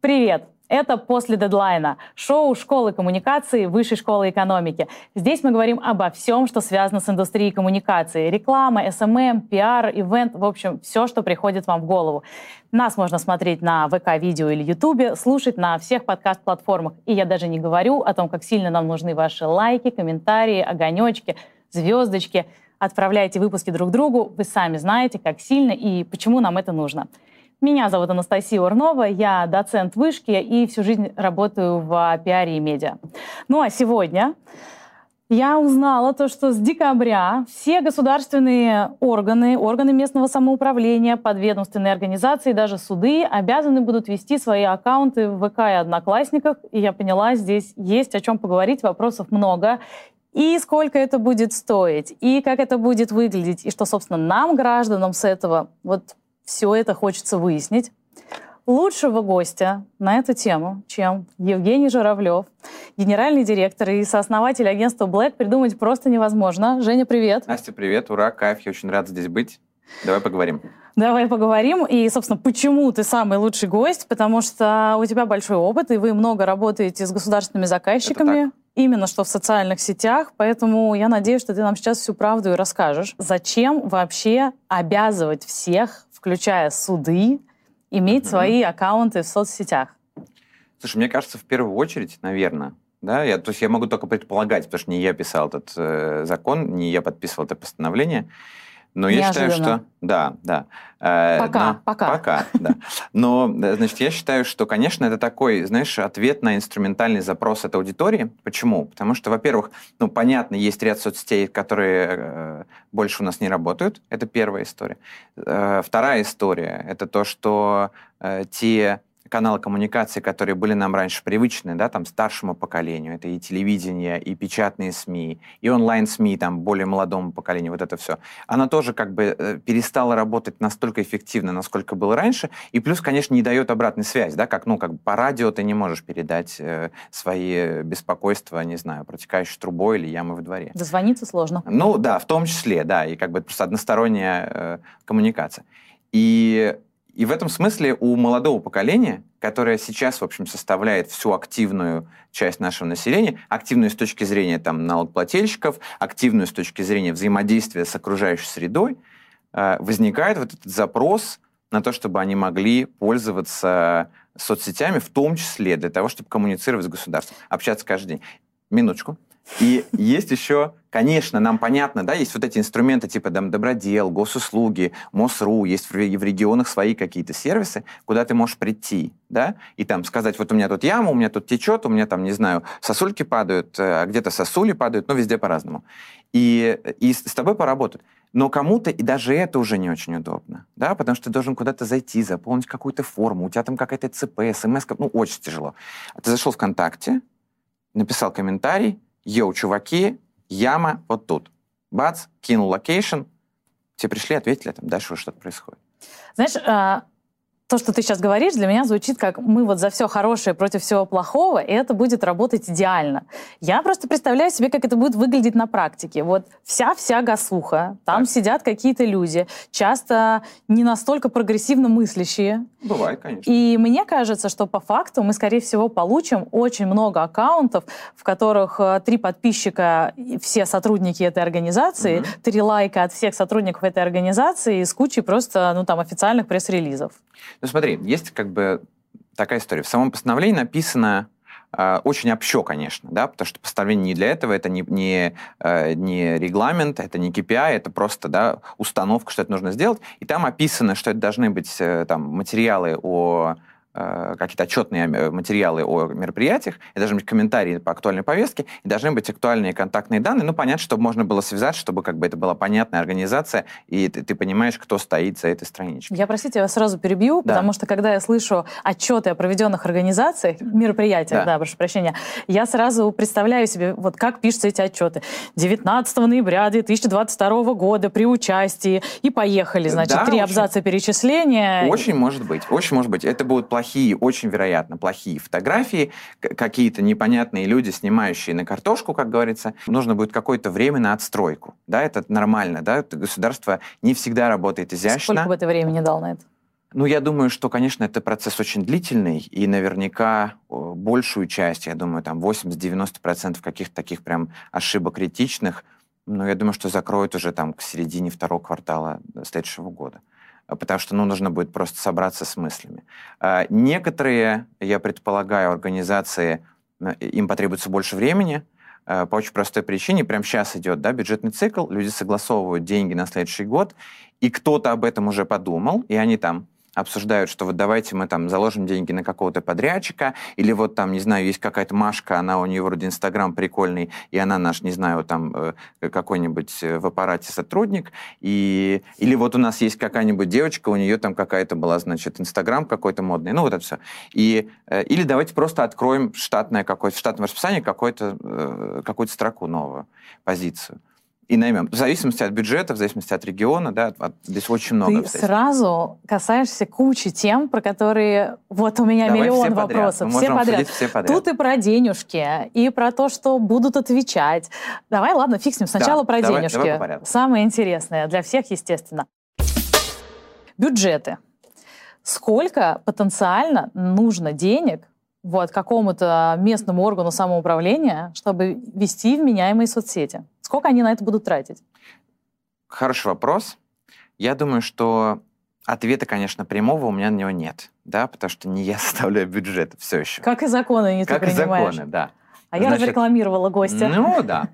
Привет! Это «После дедлайна» — шоу школы коммуникации Высшей школы экономики. Здесь мы говорим обо всем, что связано с индустрией коммуникации. Реклама, СММ, пиар, ивент, в общем, все, что приходит вам в голову. Нас можно смотреть на ВК-видео или Ютубе, слушать на всех подкаст-платформах. И я даже не говорю о том, как сильно нам нужны ваши лайки, комментарии, огонечки, звездочки. Отправляйте выпуски друг другу. Вы сами знаете, как сильно и почему нам это нужно. Меня зовут Анастасия Урнова, я доцент вышки и всю жизнь работаю в пиаре и медиа. Ну а сегодня я узнала то, что с декабря все государственные органы, органы местного самоуправления, подведомственные организации, даже суды обязаны будут вести свои аккаунты в ВК и Одноклассниках. И я поняла, здесь есть о чем поговорить, вопросов много. И сколько это будет стоить, и как это будет выглядеть, и что, собственно, нам, гражданам, с этого вот все это хочется выяснить. Лучшего гостя на эту тему, чем Евгений Журавлев, генеральный директор и сооснователь агентства Black, придумать просто невозможно. Женя, привет. Настя, привет. Ура, кайф. Я очень рад здесь быть. Давай поговорим. Давай поговорим. И, собственно, почему ты самый лучший гость? Потому что у тебя большой опыт, и вы много работаете с государственными заказчиками. Именно что в социальных сетях. Поэтому я надеюсь, что ты нам сейчас всю правду и расскажешь. Зачем вообще обязывать всех включая суды, иметь mm-hmm. свои аккаунты в соцсетях? Слушай, мне кажется, в первую очередь, наверное, да, я, то есть я могу только предполагать, потому что не я писал этот э, закон, не я подписывал это постановление. Но я считаю, что... Да, да. Э, пока, но, пока. Пока, да. Но, э, значит, я считаю, что, конечно, это такой, знаешь, ответ на инструментальный запрос от аудитории. Почему? Потому что, во-первых, ну, понятно, есть ряд соцсетей, которые э, больше у нас не работают. Это первая история. Э, вторая история — это то, что э, те каналы коммуникации, которые были нам раньше привычны, да, там, старшему поколению, это и телевидение, и печатные СМИ, и онлайн-СМИ, там, более молодому поколению, вот это все, она тоже как бы э, перестала работать настолько эффективно, насколько было раньше, и плюс, конечно, не дает обратной связи, да, как, ну, как бы по радио ты не можешь передать э, свои беспокойства, не знаю, протекающей трубой или ямы в дворе. Дозвониться сложно. Ну, да, в том числе, да, и как бы просто односторонняя э, коммуникация. И и в этом смысле у молодого поколения, которое сейчас, в общем, составляет всю активную часть нашего населения, активную с точки зрения там, налогоплательщиков, активную с точки зрения взаимодействия с окружающей средой, э, возникает вот этот запрос на то, чтобы они могли пользоваться соцсетями, в том числе для того, чтобы коммуницировать с государством, общаться каждый день. Минуточку. И есть еще, конечно, нам понятно, да, есть вот эти инструменты типа там, добродел, госуслуги, МОСРУ, есть в, регионах свои какие-то сервисы, куда ты можешь прийти, да, и там сказать, вот у меня тут яма, у меня тут течет, у меня там, не знаю, сосульки падают, а где-то сосули падают, ну, везде по-разному. И, и с тобой поработают. Но кому-то и даже это уже не очень удобно, да, потому что ты должен куда-то зайти, заполнить какую-то форму, у тебя там какая-то ЦП, СМС, ну, очень тяжело. А ты зашел ВКонтакте, написал комментарий, yo, чуваки, яма вот тут. Бац, кинул location, все пришли, ответили, там дальше уже что-то происходит. Знаешь, а, то, что ты сейчас говоришь, для меня звучит как мы вот за все хорошее против всего плохого, и это будет работать идеально. Я просто представляю себе, как это будет выглядеть на практике. Вот вся-вся гасуха, там так. сидят какие-то люди, часто не настолько прогрессивно мыслящие. Бывает, конечно. И мне кажется, что по факту мы, скорее всего, получим очень много аккаунтов, в которых э, три подписчика, все сотрудники этой организации, угу. три лайка от всех сотрудников этой организации с кучей просто, ну, там, официальных пресс-релизов. Ну смотри, есть как бы такая история. В самом постановлении написано э, очень общо, конечно, да, потому что постановление не для этого, это не, не, э, не регламент, это не KPI, это просто да, установка, что это нужно сделать. И там описано, что это должны быть э, там, материалы о какие-то отчетные э, материалы о мероприятиях, и должны быть комментарии по актуальной повестке, и должны быть актуальные контактные данные, ну, понятно, чтобы можно было связать, чтобы как бы это была понятная организация, и ты, ты понимаешь, кто стоит за этой страничкой. Я, простите, я вас сразу перебью, да. потому что когда я слышу отчеты о проведенных организациях, мероприятиях, да. да, прошу прощения, я сразу представляю себе, вот как пишутся эти отчеты. 19 ноября 2022 года при участии, и поехали, значит, да, три очень, абзаца перечисления. Очень может быть, очень может быть. Это будут плохие плохие, очень вероятно, плохие фотографии, какие-то непонятные люди, снимающие на картошку, как говорится, нужно будет какое-то время на отстройку. Да, это нормально, да, государство не всегда работает изящно. Сколько бы ты времени дал на это? Ну, я думаю, что, конечно, это процесс очень длительный, и наверняка большую часть, я думаю, там 80-90% каких-то таких прям ошибок критичных, ну, я думаю, что закроют уже там к середине второго квартала следующего года потому что ну, нужно будет просто собраться с мыслями. А, некоторые, я предполагаю, организации, э, им потребуется больше времени, э, по очень простой причине. Прямо сейчас идет да, бюджетный цикл, люди согласовывают деньги на следующий год, и кто-то об этом уже подумал, и они там обсуждают, что вот давайте мы там заложим деньги на какого-то подрядчика, или вот там, не знаю, есть какая-то Машка, она у нее вроде Инстаграм прикольный, и она наш, не знаю, там э, какой-нибудь э, в аппарате сотрудник, и, или вот у нас есть какая-нибудь девочка, у нее там какая-то была, значит, Инстаграм какой-то модный, ну вот это все. И, э, или давайте просто откроем штатное какое-то, в штатном расписании какую-то, какую-то строку новую, позицию и наймем. В зависимости от бюджета, в зависимости от региона, да, от, здесь очень много. Ты сразу касаешься кучи тем, про которые вот у меня Давай миллион все вопросов. все подряд. все подряд. Тут и про денежки, и про то, что будут отвечать. Давай, ладно, ним. Сначала да, про давай, денежки. Давай. Самое интересное для всех, естественно. Бюджеты. Сколько потенциально нужно денег вот, какому-то местному органу самоуправления, чтобы вести вменяемые соцсети? Сколько они на это будут тратить? Хороший вопрос. Я думаю, что ответа, конечно, прямого у меня на него нет, да, потому что не я составляю бюджет все еще. Как и законы не как ты принимаешь. Как и законы, да. А Значит, я разрекламировала гостя. Ну да.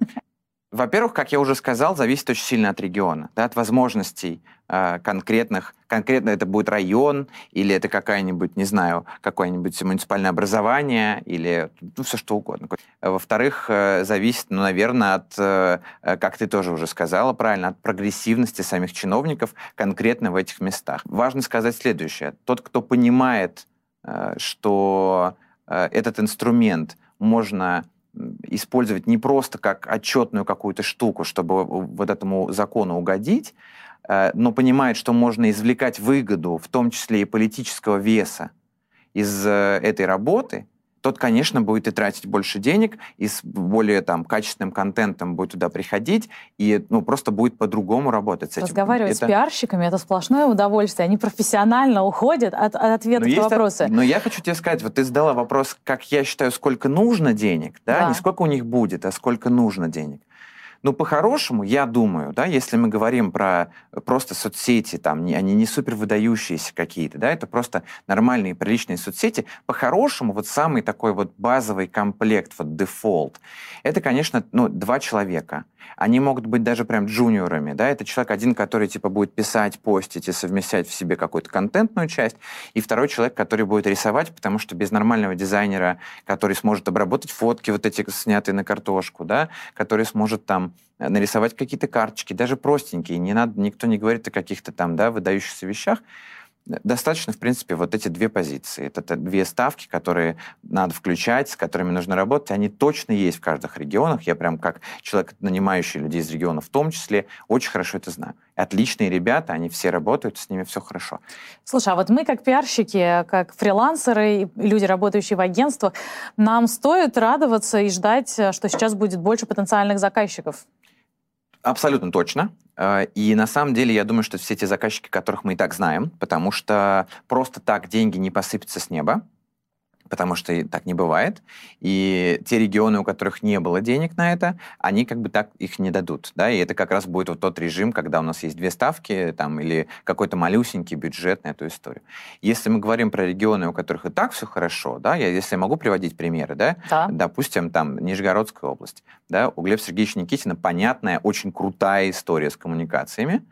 Во-первых, как я уже сказал, зависит очень сильно от региона, да, от возможностей э, конкретных. Конкретно это будет район, или это какая-нибудь, не знаю, какое-нибудь муниципальное образование, или ну, все что угодно. Во-вторых, э, зависит, ну, наверное, от, э, как ты тоже уже сказала правильно, от прогрессивности самих чиновников конкретно в этих местах. Важно сказать следующее. Тот, кто понимает, э, что э, этот инструмент можно использовать не просто как отчетную какую-то штуку, чтобы вот этому закону угодить, э, но понимает, что можно извлекать выгоду, в том числе и политического веса из э, этой работы, тот, конечно, будет и тратить больше денег, и с более там, качественным контентом будет туда приходить, и ну, просто будет по-другому работать с этим. Разговаривать это... с пиарщиками — это сплошное удовольствие. Они профессионально уходят от, от ответов на вопросы. Но я хочу тебе сказать, вот ты задала вопрос, как я считаю, сколько нужно денег, да? да. не сколько у них будет, а сколько нужно денег. Ну, по-хорошему, я думаю, да, если мы говорим про просто соцсети, там, не, они не супер выдающиеся какие-то, да, это просто нормальные, приличные соцсети, по-хорошему, вот самый такой вот базовый комплект, вот дефолт, это, конечно, ну, два человека. Они могут быть даже прям джуниорами, да, это человек один, который, типа, будет писать, постить и совмещать в себе какую-то контентную часть, и второй человек, который будет рисовать, потому что без нормального дизайнера, который сможет обработать фотки вот эти, снятые на картошку, да, который сможет там Э, нарисовать какие-то карточки, даже простенькие, не надо, никто не говорит о каких-то там, да, выдающихся вещах. Достаточно, в принципе, вот эти две позиции. Это, две ставки, которые надо включать, с которыми нужно работать. Они точно есть в каждых регионах. Я прям как человек, нанимающий людей из регионов в том числе, очень хорошо это знаю. Отличные ребята, они все работают, с ними все хорошо. Слушай, а вот мы как пиарщики, как фрилансеры, люди, работающие в агентствах, нам стоит радоваться и ждать, что сейчас будет больше потенциальных заказчиков? Абсолютно точно. Э, и на самом деле я думаю, что все те заказчики, которых мы и так знаем, потому что просто так деньги не посыпятся с неба потому что так не бывает. И те регионы, у которых не было денег на это, они как бы так их не дадут. Да? И это как раз будет вот тот режим, когда у нас есть две ставки там, или какой-то малюсенький бюджет на эту историю. Если мы говорим про регионы, у которых и так все хорошо, да, я, если я могу приводить примеры, да, да. допустим, там Нижегородская область, да, у Глеба Сергеевича Никитина понятная, очень крутая история с коммуникациями,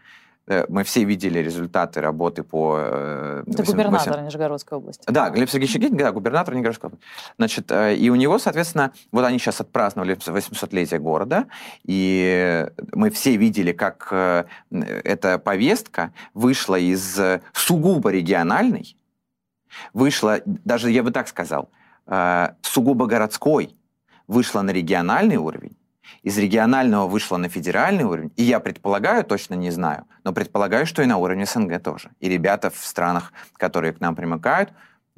мы все видели результаты работы по... Э, Это 8, губернатор 8... Нижегородской области. Да, Глеб Сергеевич Никитин, да, губернатор Нижегородской области. Значит, э, и у него, соответственно, вот они сейчас отпраздновали 800-летие города, и мы все видели, как эта повестка вышла из сугубо региональной, вышла, даже я бы так сказал, сугубо городской, вышла на региональный уровень, из регионального вышло на федеральный уровень, и я предполагаю, точно не знаю, но предполагаю, что и на уровне СНГ тоже. И ребята в странах, которые к нам примыкают,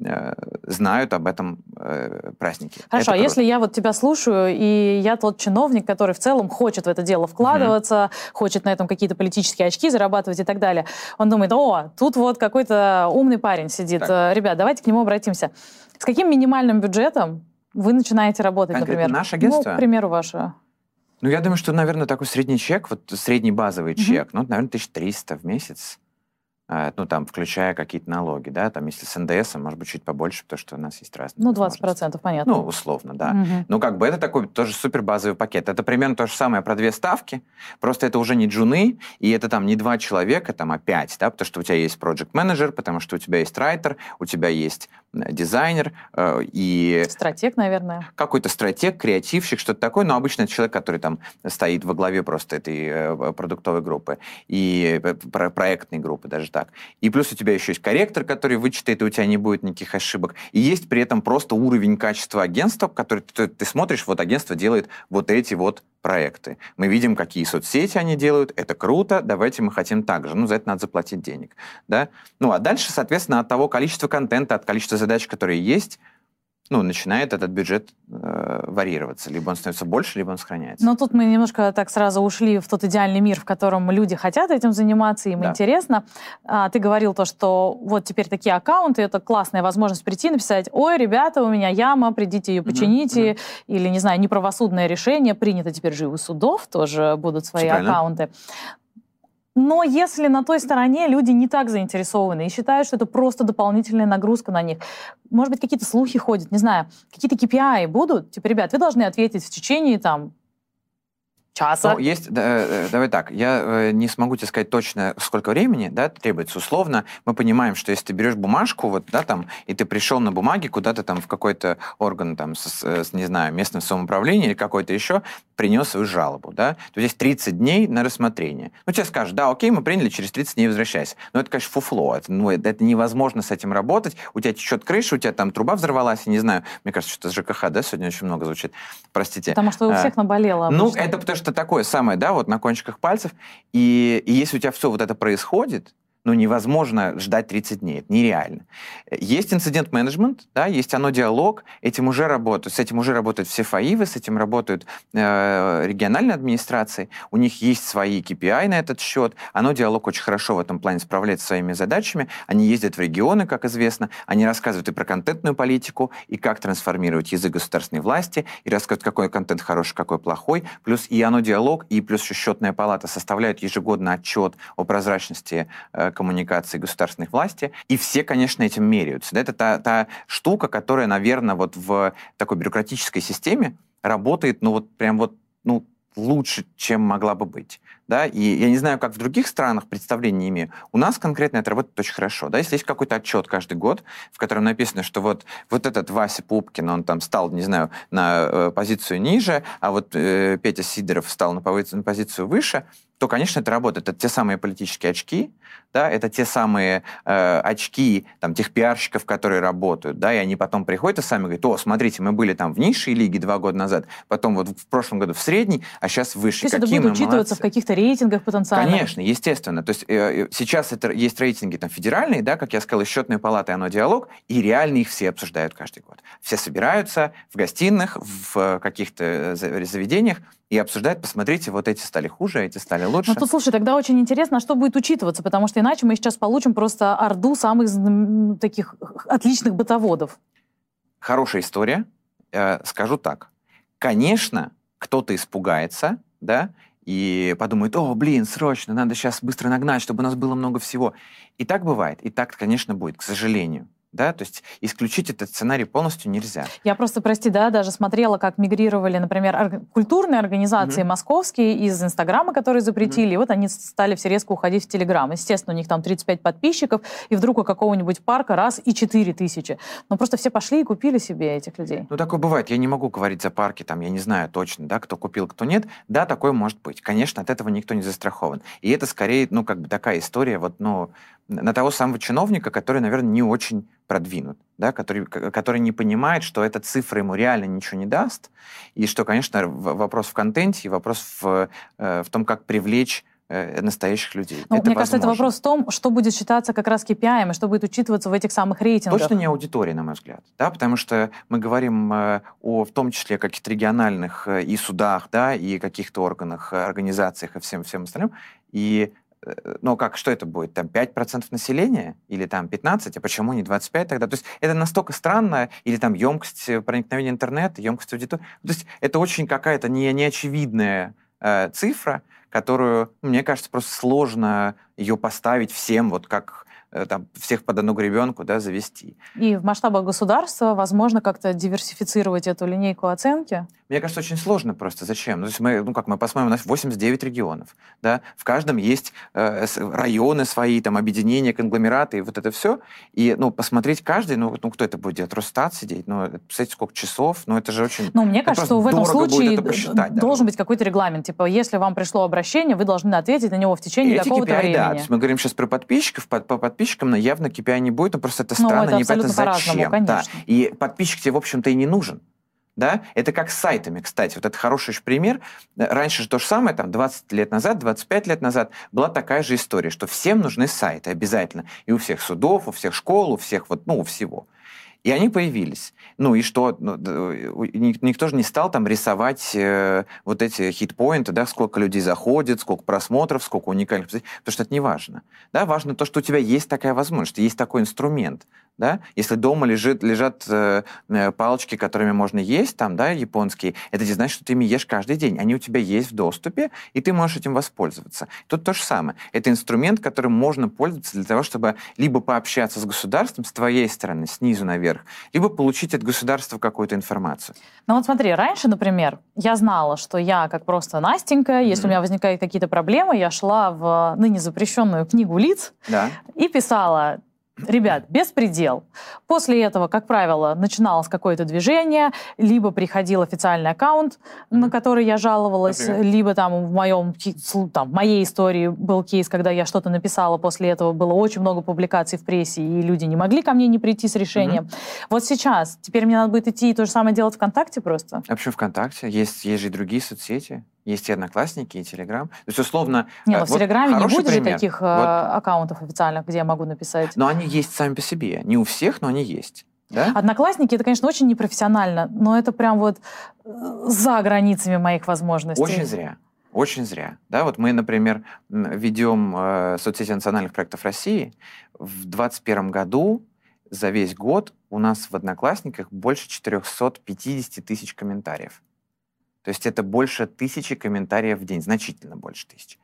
э, знают об этом э, празднике. Хорошо, а если я вот тебя слушаю, и я тот чиновник, который в целом хочет в это дело вкладываться, mm-hmm. хочет на этом какие-то политические очки зарабатывать и так далее, он думает, о, тут вот какой-то умный парень сидит. Так. Ребят, давайте к нему обратимся. С каким минимальным бюджетом вы начинаете работать, Конкретно например? Наше агентство? Ну, к примеру, ваше. Ну, я думаю, что, наверное, такой средний чек, вот средний базовый mm-hmm. чек, ну, наверное, 1300 в месяц. А, ну, там, включая какие-то налоги, да, там, если с НДС, может быть, чуть побольше, потому что у нас есть разные Ну, 20%, понятно. Ну, условно, да. Угу. Ну, как бы это такой тоже супер базовый пакет. Это примерно то же самое про две ставки, просто это уже не джуны, и это там не два человека, там, а пять, да, потому что у тебя есть project менеджер потому что у тебя есть райтер, у тебя есть дизайнер э, и... Стратег, наверное. Какой-то стратег, креативщик, что-то такое, но обычно это человек, который там стоит во главе просто этой э, продуктовой группы и э, проектной группы даже так. И плюс у тебя еще есть корректор, который вычитает, и у тебя не будет никаких ошибок. И есть при этом просто уровень качества агентства, который ты, ты смотришь, вот агентство делает вот эти вот проекты. Мы видим, какие соцсети они делают, это круто, давайте мы хотим так же. Ну, за это надо заплатить денег. Да? Ну, а дальше, соответственно, от того количества контента, от количества задач, которые есть, ну, начинает этот бюджет э, варьироваться. Либо он становится больше, либо он сохраняется. Но тут мы немножко так сразу ушли в тот идеальный мир, в котором люди хотят этим заниматься, им да. интересно. А, ты говорил то, что вот теперь такие аккаунты, это классная возможность прийти, написать, ой, ребята, у меня яма, придите ее почините, mm-hmm. или, не знаю, неправосудное решение принято теперь же и у судов тоже будут свои аккаунты. Но если на той стороне люди не так заинтересованы и считают, что это просто дополнительная нагрузка на них, может быть, какие-то слухи ходят, не знаю, какие-то KPI будут, типа, ребят, вы должны ответить в течение там часа. Ну, есть, да, э, давай так, я э, не смогу тебе сказать точно, сколько времени, да, требуется. Условно, мы понимаем, что если ты берешь бумажку, вот, да, там, и ты пришел на бумаге куда-то там в какой-то орган, там, с, с, не знаю, местным самоуправлением или какой-то еще, принес свою жалобу, да, то здесь 30 дней на рассмотрение. Ну, тебе скажут, да, окей, мы приняли, через 30 дней возвращайся. Но это, конечно, фуфло, это, ну, это, это невозможно с этим работать, у тебя течет крыша, у тебя там труба взорвалась, я не знаю, мне кажется, что это ЖКХ, да, сегодня очень много звучит, простите. Потому что у а, всех наболело. Ну, это потому что такое самое, да, вот на кончиках пальцев, и, и если у тебя все вот это происходит, ну, невозможно ждать 30 дней, это нереально. Есть инцидент-менеджмент, да, есть оно диалог, этим уже работают, с этим уже работают все ФАИВы, с этим работают э, региональные администрации, у них есть свои KPI на этот счет, оно диалог очень хорошо в этом плане справляется своими задачами, они ездят в регионы, как известно, они рассказывают и про контентную политику, и как трансформировать язык государственной власти, и рассказывают, какой контент хороший, какой плохой, плюс и оно диалог, и плюс еще счетная палата составляют ежегодно отчет о прозрачности э, коммуникации государственных власти, и все, конечно, этим меряются. Это та, та штука, которая, наверное, вот в такой бюрократической системе работает, ну вот прям вот, ну, лучше, чем могла бы быть. Да? И я не знаю, как в других странах, представления не имею. У нас конкретно это работает очень хорошо. Да? Если есть какой-то отчет каждый год, в котором написано, что вот, вот этот Вася Пупкин, он там стал, не знаю, на э, позицию ниже, а вот э, Петя Сидоров встал на позицию, на позицию выше, то, конечно, это работает. Это те самые политические очки, да, это те самые э, очки там, тех пиарщиков, которые работают, да, и они потом приходят и сами говорят, о, смотрите, мы были там в низшей лиге два года назад, потом вот в прошлом году в средней, а сейчас выше. То есть Какие это будет учитываться молодцы. в каких-то рейтингах потенциально? Конечно, естественно. То есть э, э, сейчас это есть рейтинги там федеральные, да, как я сказал, из счетной палаты, оно диалог, и реально их все обсуждают каждый год. Все собираются в гостиных, в э, каких-то э, заведениях, и обсуждают, посмотрите, вот эти стали хуже, эти стали лучше. Ну, тут, слушай, тогда очень интересно, а что будет учитываться, потому что иначе мы сейчас получим просто орду самых таких отличных бытоводов. Хорошая история. Скажу так. Конечно, кто-то испугается, да, и подумает, о, блин, срочно, надо сейчас быстро нагнать, чтобы у нас было много всего. И так бывает, и так, конечно, будет, к сожалению да, то есть исключить этот сценарий полностью нельзя. Я просто, прости, да, даже смотрела, как мигрировали, например, ор- культурные организации mm-hmm. московские из Инстаграма, которые запретили, mm-hmm. и вот они стали все резко уходить в Телеграм. Естественно, у них там 35 подписчиков, и вдруг у какого-нибудь парка раз и 4 тысячи. Но просто все пошли и купили себе этих людей. Ну, такое бывает. Я не могу говорить за парки, там, я не знаю точно, да, кто купил, кто нет. Да, такое может быть. Конечно, от этого никто не застрахован. И это скорее, ну, как бы такая история, вот, ну, на того самого чиновника, который, наверное, не очень продвинут, да, который, который не понимает, что эта цифра ему реально ничего не даст, и что, конечно, вопрос в контенте, и вопрос в, э, в том, как привлечь э, настоящих людей. Ну, это мне возможно. кажется, это вопрос в том, что будет считаться как раз KPI, и что будет учитываться в этих самых рейтингах. Точно не аудитория, на мой взгляд, да, потому что мы говорим э, о, в том числе, каких-то региональных и судах, да, и каких-то органах, организациях и всем, всем остальным, и ну, как, что это будет, там, 5% населения или там 15%, а почему не 25% тогда? То есть это настолько странно, или там емкость проникновения интернета, емкость аудитории. То есть это очень какая-то не, неочевидная э, цифра, которую, мне кажется, просто сложно ее поставить всем, вот как Э, там, всех под одну гребенку да, завести. И в масштабах государства возможно как-то диверсифицировать эту линейку оценки? Мне кажется, очень сложно просто. Зачем? Ну, то есть мы, ну как мы посмотрим, у нас 89 регионов. Да? В каждом есть э, районы свои, там, объединения, конгломераты, и вот это все. И ну, посмотреть каждый, ну, ну кто это будет делать? Росстат сидеть? Ну, представляете, сколько часов? Ну, это же очень... Ну, мне кажется, что в этом случае должен быть какой-то регламент. Типа, если вам пришло обращение, вы должны ответить на него в течение какого-то времени. Да, то есть мы говорим сейчас про подписчиков, по, по подписчикам подписчикам, но явно KPI не будет, но просто это ну, странно, ну, это непонятно зачем. Да. И подписчик тебе, в общем-то, и не нужен. Да? Это как с сайтами, кстати. Вот это хороший пример. Раньше же то же самое, там, 20 лет назад, 25 лет назад была такая же история, что всем нужны сайты обязательно. И у всех судов, у всех школ, у всех, вот, ну, у всего. И они появились. Ну и что? Ну, никто же не стал там рисовать э, вот эти хитпоинты, да, сколько людей заходит, сколько просмотров, сколько уникальных... Потому что это не важно. Да, важно то, что у тебя есть такая возможность, есть такой инструмент. Да? Если дома лежит, лежат э, э, палочки, которыми можно есть, там, да, японские, это не значит, что ты ими ешь каждый день. Они у тебя есть в доступе, и ты можешь этим воспользоваться. Тут то же самое. Это инструмент, которым можно пользоваться для того, чтобы либо пообщаться с государством с твоей стороны, снизу наверх, либо получить от государства какую-то информацию. Ну вот смотри, раньше, например, я знала, что я как просто Настенька, если mm-hmm. у меня возникают какие-то проблемы, я шла в ныне запрещенную книгу лиц да. и писала Ребят, беспредел. После этого, как правило, начиналось какое-то движение, либо приходил официальный аккаунт, на который я жаловалась, Например? либо там в, моем, там в моей истории был кейс, когда я что-то написала, после этого было очень много публикаций в прессе, и люди не могли ко мне не прийти с решением. Угу. Вот сейчас, теперь мне надо будет идти и то же самое делать ВКонтакте просто? Почему ВКонтакте? Есть, есть же и другие соцсети. Есть и Одноклассники, и Телеграм. То есть, условно... Не, но ну, в вот Телеграме не будет пример. же таких э, вот. аккаунтов официальных, где я могу написать. Но они есть сами по себе. Не у всех, но они есть. Да? Одноклассники, это, конечно, очень непрофессионально, но это прям вот э, за границами моих возможностей. Очень зря. Очень зря. Да, вот мы, например, ведем э, соцсети национальных проектов России. В 2021 году за весь год у нас в Одноклассниках больше 450 тысяч комментариев. То есть это больше тысячи комментариев в день, значительно больше тысячи.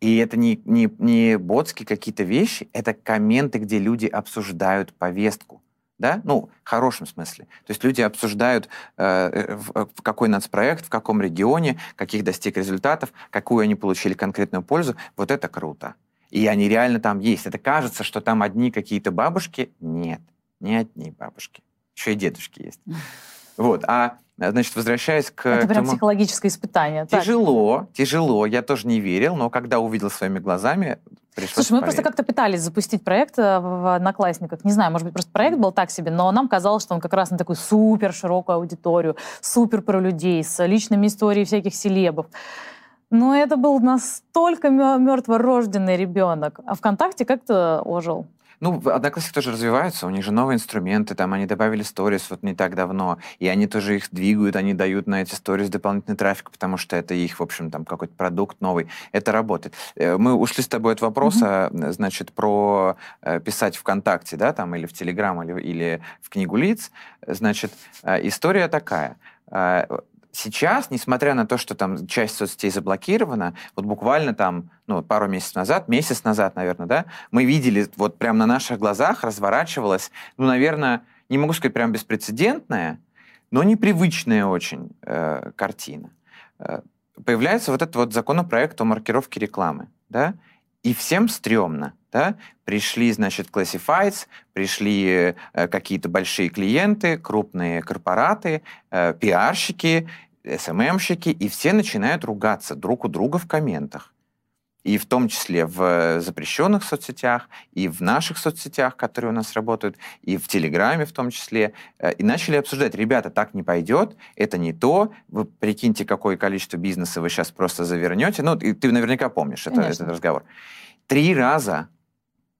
И это не, не, не ботские какие-то вещи, это комменты, где люди обсуждают повестку. Да? Ну, в хорошем смысле. То есть люди обсуждают, э, в, в какой нацпроект, в каком регионе, каких достиг результатов, какую они получили конкретную пользу. Вот это круто. И они реально там есть. Это кажется, что там одни какие-то бабушки. Нет, не одни бабушки. Еще и дедушки есть. Вот. А Значит, возвращаясь к... Это прям тому... психологическое испытание. Тяжело, так. тяжело. Я тоже не верил, но когда увидел своими глазами, Слушай, мы просто как-то пытались запустить проект э, в Одноклассниках. Не знаю, может быть, просто проект был так себе, но нам казалось, что он как раз на такую супер широкую аудиторию, супер про людей, с личными историями всяких селебов. Но это был настолько мертворожденный ребенок. А ВКонтакте как-то ожил. Ну, Одноклассники тоже развиваются, у них же новые инструменты, там они добавили сторис вот не так давно, и они тоже их двигают, они дают на эти сторис дополнительный трафик, потому что это их, в общем, там какой-то продукт новый. Это работает. Э, мы ушли с тобой от вопроса, mm-hmm. значит, про э, писать ВКонтакте, да, там, или в Телеграм, или, или в книгу лиц. Значит, история такая сейчас, несмотря на то, что там часть соцсетей заблокирована, вот буквально там, ну, пару месяцев назад, месяц назад, наверное, да, мы видели, вот прямо на наших глазах разворачивалась, ну, наверное, не могу сказать прям беспрецедентная, но непривычная очень э, картина. Э, появляется вот этот вот законопроект о маркировке рекламы, да, и всем стрёмно, да? Пришли, значит, classifieds, пришли э, какие-то большие клиенты, крупные корпораты, э, пиарщики, СММщики, и все начинают ругаться друг у друга в комментах. и в том числе в запрещенных соцсетях, и в наших соцсетях, которые у нас работают, и в Телеграме в том числе, э, и начали обсуждать, ребята, так не пойдет, это не то, вы прикиньте, какое количество бизнеса вы сейчас просто завернете, ну, и ты наверняка помнишь это, этот разговор. Три раза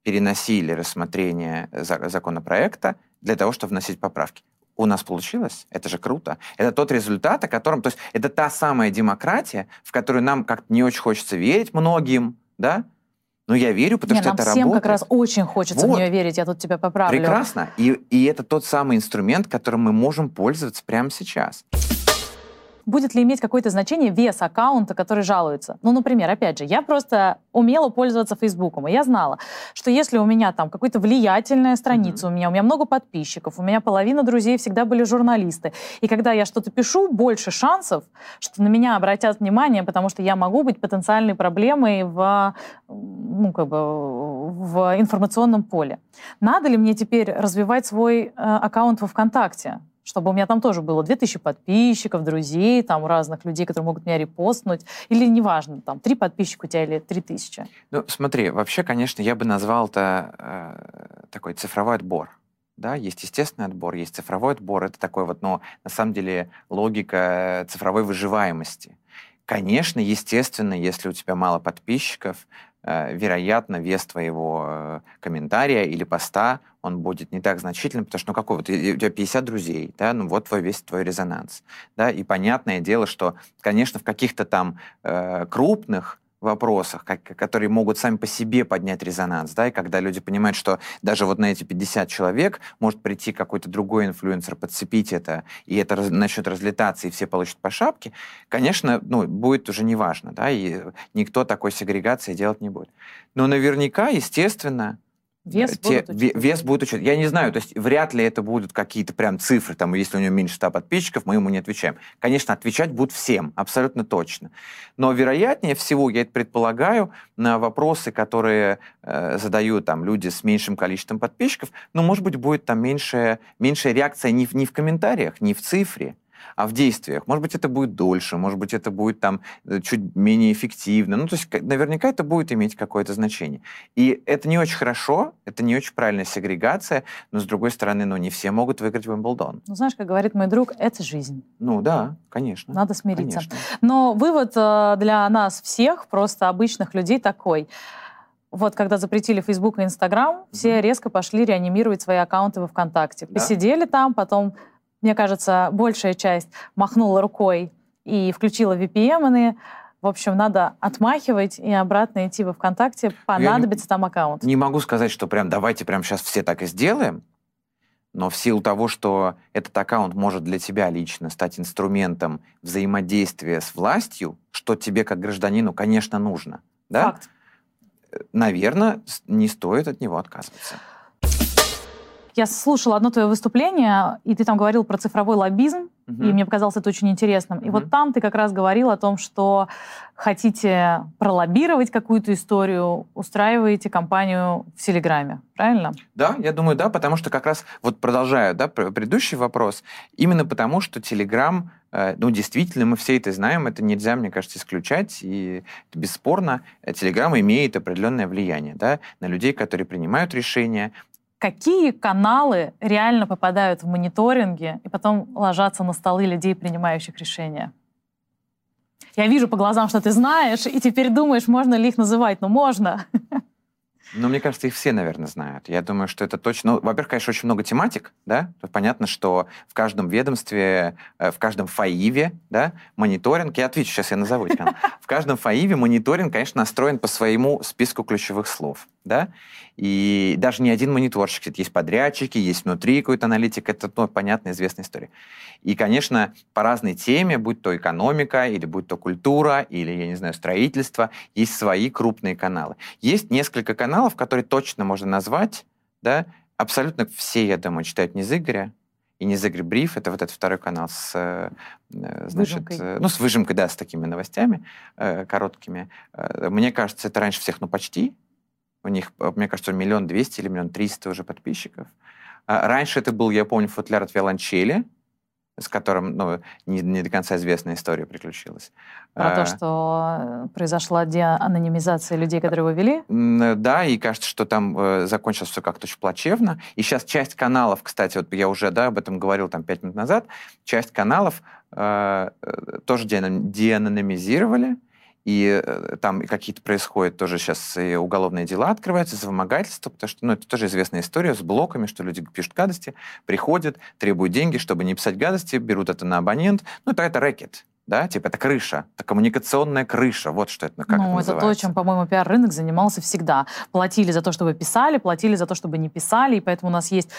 переносили рассмотрение законопроекта для того, чтобы вносить поправки у нас получилось, это же круто. Это тот результат, о котором... То есть это та самая демократия, в которую нам как-то не очень хочется верить многим, да? Но я верю, потому не, что нам это всем работает. как раз очень хочется вот. в нее верить, я тут тебя поправлю. Прекрасно. И, и это тот самый инструмент, которым мы можем пользоваться прямо сейчас будет ли иметь какое-то значение вес аккаунта, который жалуется. Ну, например, опять же, я просто умела пользоваться Фейсбуком, и я знала, что если у меня там какая-то влиятельная страница, mm-hmm. у меня у меня много подписчиков, у меня половина друзей всегда были журналисты, и когда я что-то пишу, больше шансов, что на меня обратят внимание, потому что я могу быть потенциальной проблемой в, ну, как бы, в информационном поле. Надо ли мне теперь развивать свой э, аккаунт во ВКонтакте? Чтобы у меня там тоже было 2000 подписчиков, друзей, там разных людей, которые могут меня репостнуть, или неважно, там, три подписчика у тебя или 3000. Ну, смотри, вообще, конечно, я бы назвал это э, такой цифровой отбор. Да, есть естественный отбор, есть цифровой отбор. Это такой вот, но на самом деле логика цифровой выживаемости. Конечно, естественно, если у тебя мало подписчиков, Э, вероятно, вес твоего э, комментария или поста, он будет не так значительным, потому что, ну, какой вот, у тебя 50 друзей, да, ну, вот твой весь твой резонанс, да, и понятное дело, что, конечно, в каких-то там э, крупных вопросах, как, которые могут сами по себе поднять резонанс, да, и когда люди понимают, что даже вот на эти 50 человек может прийти какой-то другой инфлюенсер, подцепить это, и это раз, начнет разлетаться, и все получат по шапке, конечно, ну, будет уже неважно, да, и никто такой сегрегации делать не будет. Но наверняка, естественно, Вес, те, будут вес будет учет. Я не знаю, то есть вряд ли это будут какие-то прям цифры, там, если у него меньше 100 подписчиков, мы ему не отвечаем. Конечно, отвечать будут всем, абсолютно точно. Но вероятнее всего, я это предполагаю, на вопросы, которые э, задают там люди с меньшим количеством подписчиков, ну, может быть, будет там меньшая, меньшая реакция не в, не в комментариях, не в цифре, а в действиях. Может быть, это будет дольше, может быть, это будет там э, чуть менее эффективно. Ну, то есть наверняка это будет иметь какое-то значение. И это не очень хорошо, это не очень правильная сегрегация, но, с другой стороны, ну, не все могут выиграть Уимблдон. Ну, знаешь, как говорит мой друг, это жизнь. Ну, да, конечно. Надо смириться. Конечно. Но вывод э, для нас всех, просто обычных людей такой – вот когда запретили Facebook и Instagram, mm-hmm. все резко пошли реанимировать свои аккаунты во ВКонтакте. Да? Посидели там, потом мне кажется, большая часть махнула рукой и включила VPN. -ы. В общем, надо отмахивать и обратно идти во ВКонтакте, понадобится не, там аккаунт. Не могу сказать, что прям давайте прям сейчас все так и сделаем, но в силу того, что этот аккаунт может для тебя лично стать инструментом взаимодействия с властью, что тебе как гражданину, конечно, нужно. Да? Факт. Наверное, не стоит от него отказываться. Я слушала одно твое выступление, и ты там говорил про цифровой лоббизм, угу. и мне показалось это очень интересным. Угу. И вот там ты как раз говорил о том, что хотите пролоббировать какую-то историю, устраиваете кампанию в Телеграме, правильно? Да, я думаю, да, потому что как раз, вот продолжаю, да, предыдущий вопрос, именно потому что Телеграм э, ну, действительно, мы все это знаем, это нельзя, мне кажется, исключать, и это бесспорно. Телеграм имеет определенное влияние да, на людей, которые принимают решения, какие каналы реально попадают в мониторинги и потом ложатся на столы людей, принимающих решения? Я вижу по глазам, что ты знаешь, и теперь думаешь, можно ли их называть. Ну, можно. Ну, мне кажется, их все, наверное, знают. Я думаю, что это точно... Ну, во-первых, конечно, очень много тематик, да? Тут понятно, что в каждом ведомстве, э, в каждом ФАИВе, да, мониторинг... Я отвечу, сейчас я назову эти В каждом ФАИВе мониторинг, конечно, настроен по своему списку ключевых слов, да? И даже не один мониторщик. Есть подрядчики, есть внутри какой-то аналитик. Это, ну, понятная, известная история. И, конечно, по разной теме, будь то экономика, или будь то культура, или, я не знаю, строительство, есть свои крупные каналы. Есть несколько каналов, которые точно можно назвать, да, абсолютно все, я думаю, читают не Игоря, и не Игорь Бриф, это вот этот второй канал с, э, значит, выжимкой. Э, ну, с выжимкой, да, с такими новостями э, короткими. Мне кажется, это раньше всех, ну, почти, у них, э, мне кажется, миллион двести или миллион триста уже подписчиков. А раньше это был, я помню, футляр от виолончели. с которым ну, не, не до конца известная история приключилась. Про то, что произошла деанонимизация людей, которые его вели? Да, и кажется, что там э, закончилось все как-то очень плачевно. И сейчас часть каналов, кстати, вот я уже да, об этом говорил там пять минут назад, часть каналов э, тоже деанонимизировали, и э, там какие-то происходят тоже сейчас и уголовные дела открываются за вымогательство, потому что, ну, это тоже известная история с блоками, что люди пишут гадости, приходят, требуют деньги, чтобы не писать гадости, берут это на абонент. Ну, это, это рэкет да, типа это крыша, это коммуникационная крыша, вот что это, как ну, это, это то, чем, по-моему, пиар-рынок занимался всегда. Платили за то, чтобы писали, платили за то, чтобы не писали, и поэтому у нас есть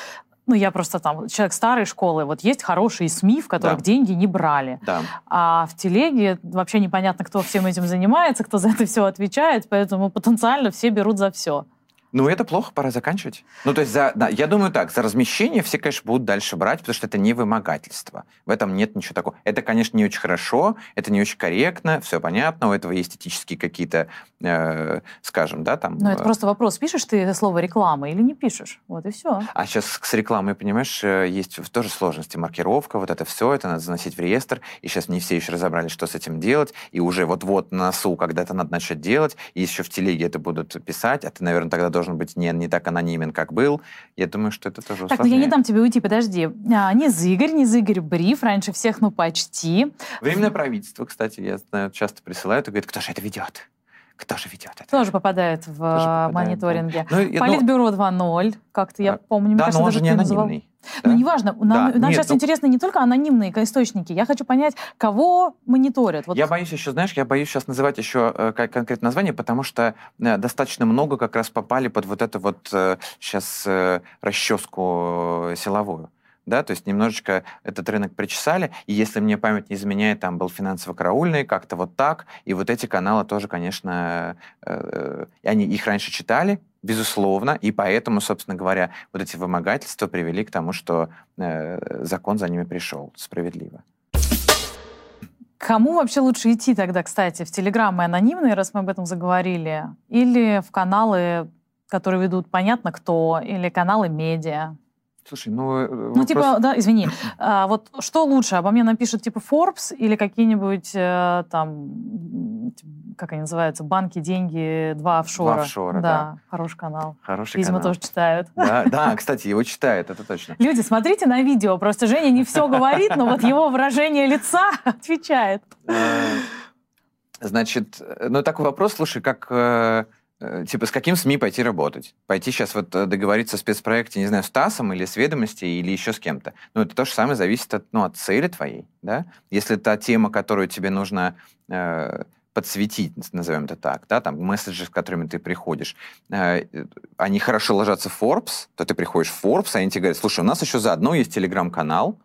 ну, я просто там, человек старой школы, вот есть хорошие СМИ, в которых да. деньги не брали. Да. А в телеге вообще непонятно, кто всем этим занимается, кто за это все отвечает, поэтому потенциально все берут за все. Ну, это плохо, пора заканчивать. Ну, то есть, за, да, я думаю так, за размещение все, конечно, будут дальше брать, потому что это не вымогательство. В этом нет ничего такого. Это, конечно, не очень хорошо, это не очень корректно, все понятно, у этого есть этические какие-то, э, скажем, да, там... Но это э, просто вопрос, пишешь ты слово реклама или не пишешь? Вот и все. А сейчас с рекламой, понимаешь, э, есть тоже сложности. Маркировка, вот это все, это надо заносить в реестр, и сейчас не все еще разобрались, что с этим делать, и уже вот-вот на носу когда-то надо начать делать, и еще в телеге это будут писать, а ты, наверное, тогда должен быть не, не так анонимен, как был. Я думаю, что это тоже Так, ну я не дам тебе уйти, подожди. А, не Зыгорь, не Зыгорь Бриф, раньше всех, ну почти. Временное правительство, кстати, я знаю, часто присылают и говорят, кто же это ведет? Кто же ведет это? Тоже попадает в Тоже попадает, мониторинге. Да. Ну, Политбюро 2.0, как-то я помню. Да, кажется, но он же не анонимный. Да? Ну, неважно. Нам, да. нам Нет, сейчас ну... интересны не только анонимные источники. Я хочу понять, кого мониторят. Вот. Я боюсь еще, знаешь, я боюсь сейчас называть еще э, конкретное название, потому что э, достаточно много как раз попали под вот эту вот э, сейчас э, расческу силовую да, то есть немножечко этот рынок причесали, и если мне память не изменяет, там был финансово-караульный, как-то вот так, и вот эти каналы тоже, конечно, э, э, они их раньше читали, безусловно, и поэтому, собственно говоря, вот эти вымогательства привели к тому, что э, закон за ними пришел справедливо. Кому вообще лучше идти тогда, кстати, в телеграммы анонимные, раз мы об этом заговорили, или в каналы, которые ведут понятно кто, или каналы медиа? Слушай, ну... Э, ну, типа, да, извини. А, вот что лучше, обо мне напишут типа Forbes или какие-нибудь э, там, как они называются, банки, деньги, два офшора? Два офшора, да. да. Хороший канал. Хороший Видимо, канал. тоже читают. Да, да, кстати, его читают, это точно. Люди, смотрите на видео, просто Женя не все говорит, но вот его выражение лица отвечает. Э, значит, ну такой вопрос, слушай, как Э, типа, с каким СМИ пойти работать? Пойти сейчас вот э, договориться о спецпроекте, не знаю, с ТАССом или с ведомостей, или еще с кем-то. Ну, это то же самое зависит от, ну, от цели твоей, да? Если та тема, которую тебе нужно э, подсветить, назовем это так, да, там, месседжи, с которыми ты приходишь, э, они хорошо ложатся в Forbes, то ты приходишь в Forbes, они тебе говорят, слушай, у нас еще заодно есть телеграм-канал,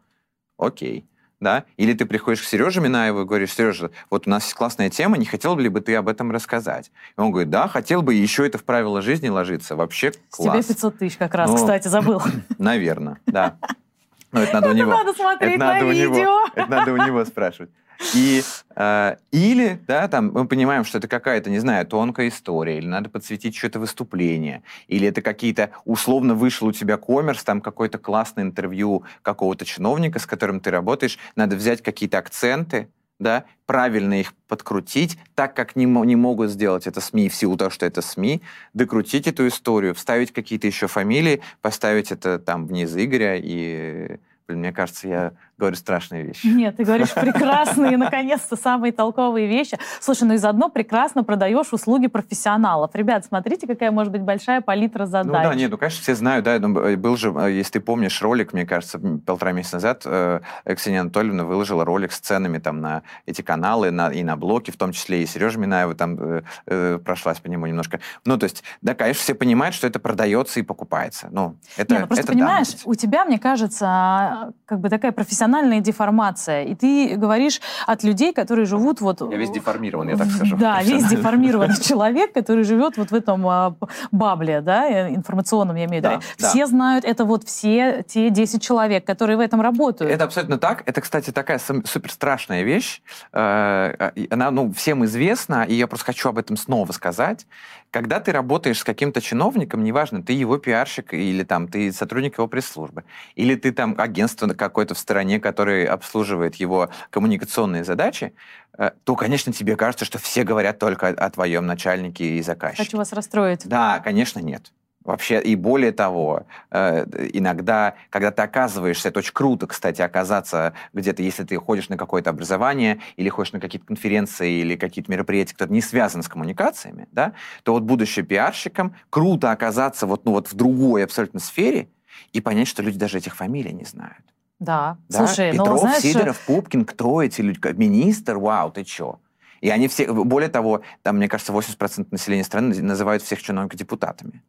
окей, да, или ты приходишь к Сереже Минаеву и говоришь, Сережа, вот у нас есть классная тема, не хотел бы ли ты об этом рассказать? И он говорит, да, хотел бы, еще это в правила жизни ложиться, вообще класс. С тебя 500 тысяч как раз, ну, кстати, забыл. Наверное, да. Но это надо у него. надо смотреть на видео. Это надо у него спрашивать. И, э, или, да, там, мы понимаем, что это какая-то, не знаю, тонкая история, или надо подсветить что-то выступление, или это какие-то, условно вышел у тебя коммерс, там какое-то классное интервью какого-то чиновника, с которым ты работаешь, надо взять какие-то акценты, да, правильно их подкрутить, так как не, не могут сделать это СМИ в силу того, что это СМИ, докрутить эту историю, вставить какие-то еще фамилии, поставить это там вниз Игоря и Блин, мне кажется, я говорю страшные вещи. Нет, ты говоришь прекрасные, наконец-то, самые толковые вещи. Слушай, ну и заодно прекрасно продаешь услуги профессионалов. Ребят, смотрите, какая может быть большая палитра задач. Ну да, нет, ну, конечно, все знают, да, ну, был же, э, если ты помнишь ролик, мне кажется, полтора месяца назад э, Ксения Анатольевна выложила ролик с ценами там на эти каналы на, и на блоки, в том числе и Сережа Минаева там э, э, прошлась по нему немножко. Ну, то есть, да, конечно, все понимают, что это продается и покупается. Ну, это, Нет, ну, просто это понимаешь, данность. у тебя, мне кажется, как бы такая профессиональная профессиональная деформация. И ты говоришь от людей, которые живут вот... Я весь деформирован, я так скажу. Да, весь деформированный человек, который живет вот в этом а, бабле, да, э, информационном, я имею в виду. Все знают, это вот все те 10 человек, которые в этом работают. Это абсолютно так. Это, кстати, такая супер страшная вещь. Э, она, ну, всем известна, и я просто хочу об этом снова сказать. Когда ты работаешь с каким-то чиновником, неважно, ты его пиарщик или там ты сотрудник его пресс-службы, или ты там агентство какое-то в стороне, которое обслуживает его коммуникационные задачи, э, то, конечно, тебе кажется, что все говорят только о твоем начальнике и заказчике. Хочу вас расстроить. Да, конечно, нет. Вообще, и более того, э, иногда, когда ты оказываешься, это очень круто, кстати, оказаться где-то, если ты ходишь на какое-то образование или ходишь на какие-то конференции или какие-то мероприятия, которые не связаны с коммуникациями, да, то вот будучи пиарщиком, круто оказаться вот, ну, вот в другой абсолютно сфере и понять, что люди даже этих фамилий не знают. Да, да? слушай, Петров, ну, знаешь... Сидоров, Пупкин, кто эти люди? Министр, вау, ты чё? И они все, более того, там, мне кажется, 80% населения страны называют всех чиновников депутатами.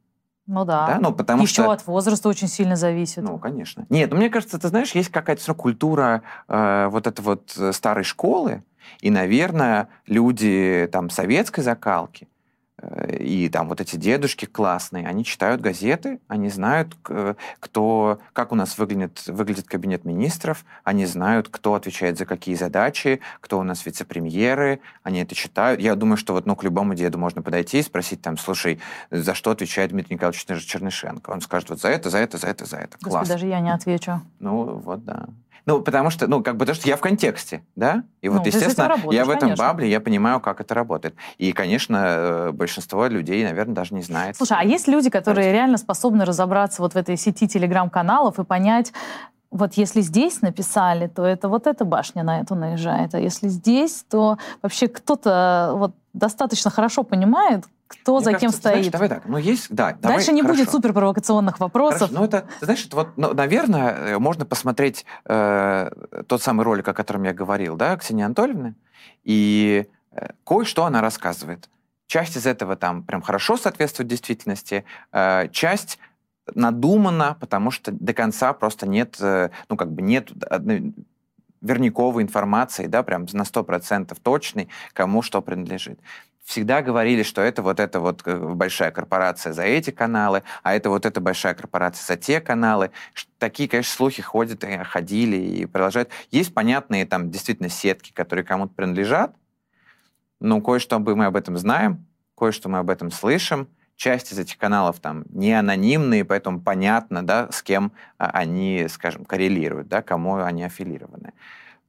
Ну да. да? Ну, потому Еще что... от возраста очень сильно зависит. Ну, конечно. Нет, ну, мне кажется, ты знаешь, есть какая-то все равно культура э, вот этой вот э, старой школы, и, наверное, люди там советской закалки, и там вот эти дедушки классные, они читают газеты, они знают, кто, как у нас выглядит, выглядит кабинет министров, они знают, кто отвечает за какие задачи, кто у нас вице-премьеры, они это читают. Я думаю, что вот ну, к любому деду можно подойти и спросить там, слушай, за что отвечает Дмитрий Николаевич Чернышенко? Он скажет вот за это, за это, за это, за это. Господи, Класс. даже я не отвечу. Ну, вот да. Ну, потому что, ну, как бы, то, что я в контексте, да? И вот, Ну, с естественно, работаешь, я в этом конечно. бабле, я понимаю, как это работает. И, конечно, э, большинство людей, наверное, даже не знает. Слушай, а есть люди, которые Давайте. реально способны разобраться вот в этой сети телеграм-каналов и понять, вот если здесь написали, то это вот эта башня на эту наезжает, а если здесь, то вообще кто-то вот достаточно хорошо понимает, кто Мне за кем кажется, знаешь, стоит. давай так, ну, есть, да, давай, Дальше не будет хорошо. супер провокационных вопросов. Хорошо, ну это, ты знаешь, это вот, ну, наверное, э, можно посмотреть э, тот самый ролик, о котором я говорил, да, Ксении Анатольевны, и э, кое-что она рассказывает. Часть из этого там прям хорошо соответствует действительности, э, часть надумана, потому что до конца просто нет, э, ну как бы нет верниковой информации, да, прям на 100% точной, кому что принадлежит. Всегда говорили, что это вот эта вот э, большая корпорация за эти каналы, а это вот эта большая корпорация за те каналы. Такие, конечно, слухи ходят, и ходили и продолжают. Есть понятные там действительно сетки, которые кому-то принадлежат, но кое-что бы мы об этом знаем, кое-что мы об этом слышим. Часть из этих каналов там не анонимные, поэтому понятно, да, с кем а, они, скажем, коррелируют, да, кому они аффилированы.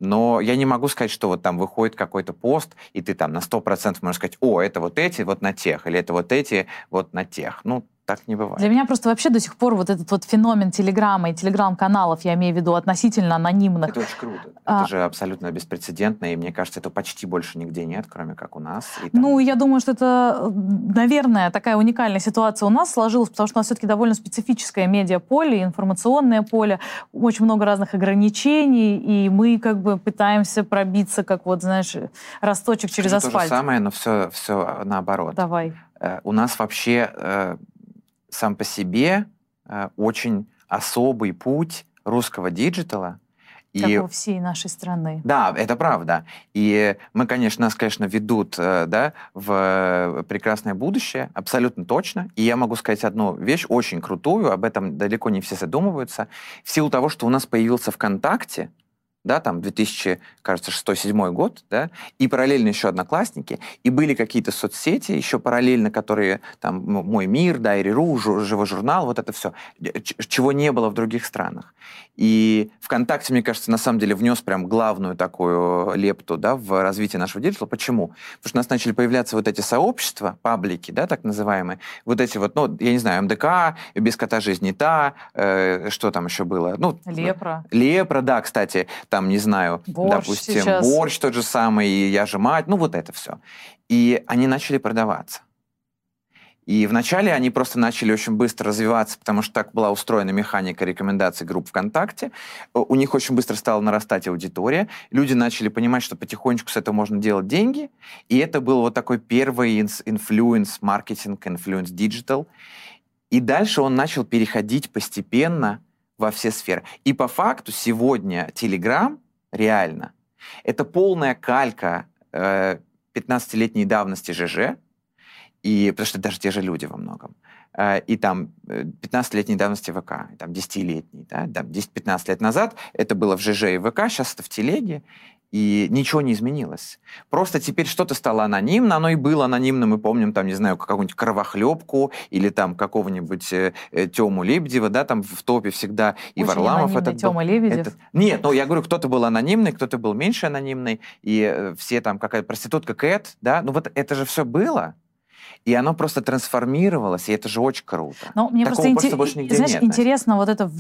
Но я не могу сказать, что вот там выходит какой-то пост, и ты там на 100% можешь сказать, о, это вот эти вот на тех, или это вот эти вот на тех. Ну, так не бывает. Для меня просто вообще до сих пор вот этот вот феномен Телеграма и Телеграм-каналов, я имею в виду относительно анонимных, Это очень круто. А- Это же абсолютно беспрецедентно, и мне кажется, это почти больше нигде нет, кроме как у нас. И там- Ну, я думаю, что это, наверное, такая уникальная ситуация у нас сложилась, потому что у нас все-таки довольно специфическое медиаполе, информационное поле, очень много разных ограничений, и мы как бы пытаемся пробиться, как вот, знаешь, росточек через Скажу То же асфальт. самое, но все, все наоборот. Давай. Э, У нас вообще э, сам по себе э, очень особый путь русского диджитала. Как И у всей нашей страны. Да, это правда. И мы, конечно, нас, конечно, ведут э, да, в прекрасное будущее, абсолютно точно. И я могу сказать одну вещь очень крутую, об этом далеко не все задумываются. В силу того, что у нас появился ВКонтакте, да, там 2000, кажется, 6-7 год, да, и параллельно еще одноклассники, и были какие-то соцсети еще параллельно, которые там м- «Мой мир», «Diary.ru», «Жу- «Живой журнал», вот это все, чего не было в других странах. И ВКонтакте, мне кажется, на самом деле внес прям главную такую лепту да, в развитие нашего диджитала. Почему? Потому что у нас начали появляться вот эти сообщества, паблики, да, так называемые, вот эти вот, ну, я не знаю, МДК, «Без кота жизнь не та», э, что там еще было? Ну, Лепра. Лепра, да, кстати, там, не знаю, Борщ допустим, сейчас. борщ тот же самый, я же мать, ну вот это все. И они начали продаваться. И вначале они просто начали очень быстро развиваться, потому что так была устроена механика рекомендаций групп ВКонтакте. Э, У них очень быстро стала нарастать аудитория. Люди начали понимать, что потихонечку с этого можно делать деньги. И это был вот такой первый influence-маркетинг, influence digital. И дальше он начал переходить постепенно во все сферы. И по факту сегодня Telegram реально это полная калька э, 15-летней давности ЖЖ, и, потому что даже те же люди во многом. Э, и там э, 15-летней давности ВК, и там 10-летней, да, там 10-15 лет назад это было в ЖЖ и ВК, сейчас это в Телеге. И ничего не изменилось. Просто теперь что-то стало анонимно, оно и было анонимным, мы помним, там, не знаю, какую-нибудь кровохлебку или там какого-нибудь э, э Тему Лебедева, да, там в топе всегда, и Очень Варламов. Это Тёма Лебедев. Это... Нет, ну я говорю, кто-то был анонимный, кто-то был меньше анонимный, и э, все там какая-то проститутка Кэт, да, ну вот это же все было. И оно просто трансформировалось, и это же очень круто. Но мне Такого просто, просто больше нигде знаешь, нет. интересно вот это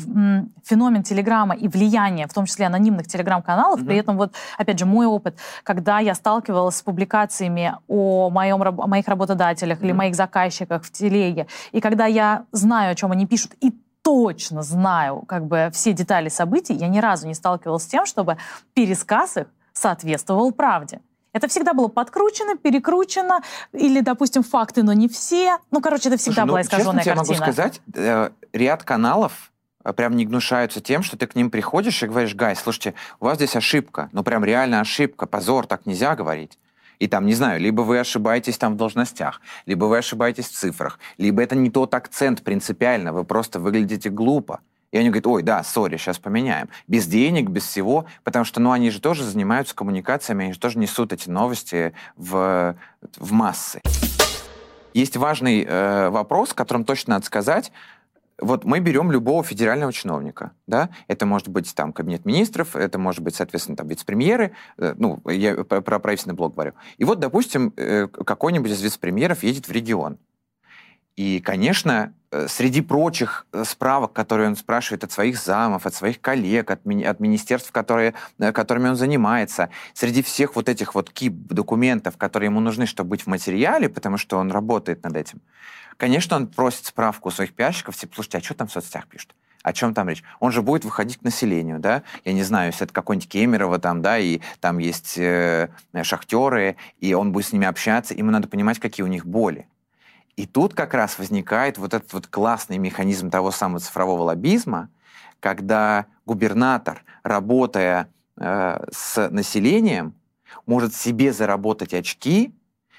феномен Телеграма и влияние, в том числе анонимных Телеграм-каналов. Угу. При этом вот, опять же, мой опыт, когда я сталкивалась с публикациями о, моем, о моих работодателях угу. или моих заказчиках в телеге, и когда я знаю, о чем они пишут, и точно знаю как бы все детали событий, я ни разу не сталкивалась с тем, чтобы пересказ их соответствовал правде. Это всегда было подкручено, перекручено, или, допустим, факты, но не все. Ну, короче, это всегда Слушай, была ну, искаженная честно картина. я могу сказать, э, ряд каналов э, прям не гнушаются тем, что ты к ним приходишь и говоришь, гай, слушайте, у вас здесь ошибка, ну прям реально ошибка, позор, так нельзя говорить. И там, не знаю, либо вы ошибаетесь там в должностях, либо вы ошибаетесь в цифрах, либо это не тот акцент принципиально, вы просто выглядите глупо. И они говорят, ой, да, сори, сейчас поменяем. Без денег, без всего, потому что, ну, они же тоже занимаются коммуникациями, они же тоже несут эти новости в, в массы. Есть важный э, вопрос, которым точно надо сказать. Вот мы берем любого федерального чиновника, да, это может быть там кабинет министров, это может быть, соответственно, там вице-премьеры, э, ну, я про, правительственный блок говорю. И вот, допустим, э, какой-нибудь из вице-премьеров едет в регион. И, конечно, э, среди прочих э, справок, которые он спрашивает от своих замов, от своих коллег, от, ми- от министерств, которые, э, которыми он занимается, среди всех вот этих вот кип документов, которые ему нужны, чтобы быть в материале, потому что он работает над этим, конечно, он просит справку у своих пиарщиков, типа, слушайте, а что там в соцсетях пишут? О чем там речь? Он же будет выходить к населению, да? Я не знаю, если это какой-нибудь Кемерово там, да, и там есть э, шахтеры, и он будет с ними общаться, ему надо понимать, какие у них боли. И тут как раз возникает вот этот вот классный механизм того самого цифрового лоббизма, когда губернатор, работая э, с населением, может себе заработать очки,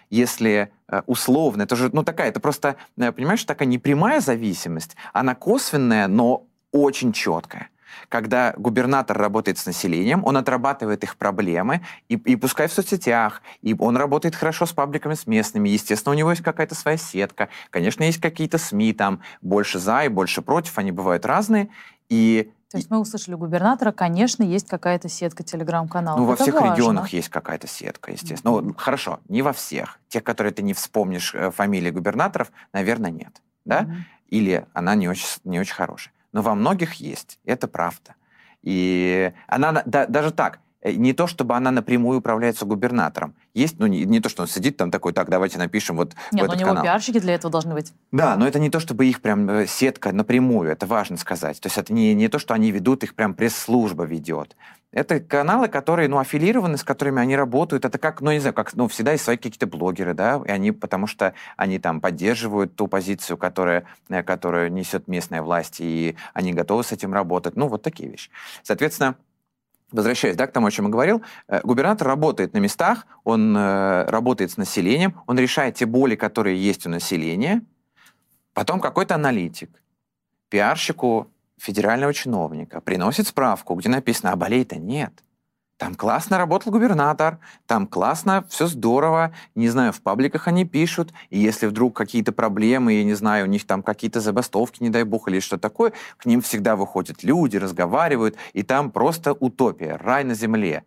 если э, условно, это же, ну такая, это просто, э, понимаешь, такая непрямая зависимость, она косвенная, но очень четкая когда губернатор работает с населением, он отрабатывает их проблемы, и, и пускай в соцсетях, и он работает хорошо с пабликами, с местными, естественно, у него есть какая-то своя сетка, конечно, есть какие-то СМИ, там больше за и больше против, они бывают разные, и то есть мы услышали губернатора, конечно, есть какая-то сетка телеграм-каналов. Ну, во Это всех важно. регионах есть какая-то сетка, естественно. Mm-hmm. Ну, хорошо, не во всех. Тех, которые ты не вспомнишь э, фамилии губернаторов, наверное, нет. Да? Mm-hmm. Или она не очень, не очень хорошая но во многих есть. Это правда. И она да, даже так, не то, чтобы она напрямую управляется губернатором. Есть, ну, не, не то, что он сидит там такой, так, давайте напишем вот Нет, в этот у него канал. пиарщики для этого должны быть. Да, но это не то, чтобы их прям э, сетка напрямую, это важно сказать. То есть это не, не то, что они ведут, их прям пресс-служба ведет. Это каналы, которые, ну, аффилированы, с которыми они работают. Это как, ну, не знаю, как, ну, всегда есть свои какие-то блогеры, да, и они, потому что они там поддерживают ту позицию, которая, э, которую несет местная власть, и они готовы с этим работать. Ну, вот такие вещи. Соответственно, Возвращаясь да, к тому, о чем я говорил, э, губернатор работает на местах, он э, работает с населением, он решает те боли, которые есть у населения. Потом какой-то аналитик пиарщику федерального чиновника приносит справку, где написано, а болей-то нет. Там классно работал губернатор, там классно, все здорово, не знаю, в пабликах они пишут, и если вдруг какие-то проблемы, я не знаю, у них там какие-то забастовки, не дай бог, или что такое, к ним всегда выходят люди, разговаривают, и там просто утопия, рай на земле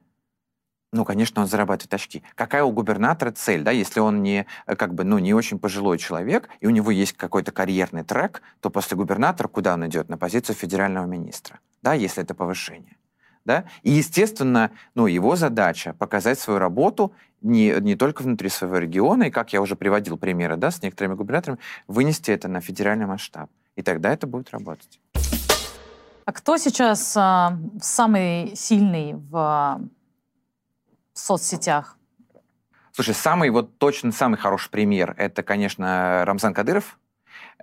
ну, конечно, он зарабатывает очки. Какая у губернатора цель, да, если он не, э, как бы, ну, не очень пожилой человек, и у него есть какой-то карьерный трек, то после губернатора куда он идет? На позицию федерального министра, да, если это повышение. Да? И, естественно, ну, его задача показать свою работу не, не только внутри своего региона, и, как я уже приводил примеры да, с некоторыми губернаторами, вынести это на федеральный масштаб. И тогда это будет работать. А кто сейчас а, самый сильный в в соцсетях? Слушай, самый вот точно самый хороший пример это, конечно, Рамзан Кадыров.